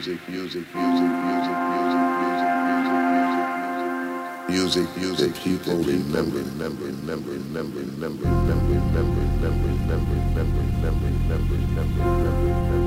music, music, music, music, music, music, music, music, music, music, people remember, remember, remember, remember, remember, remember, remember, remember, remember, remember, remember, remember, remember, remember.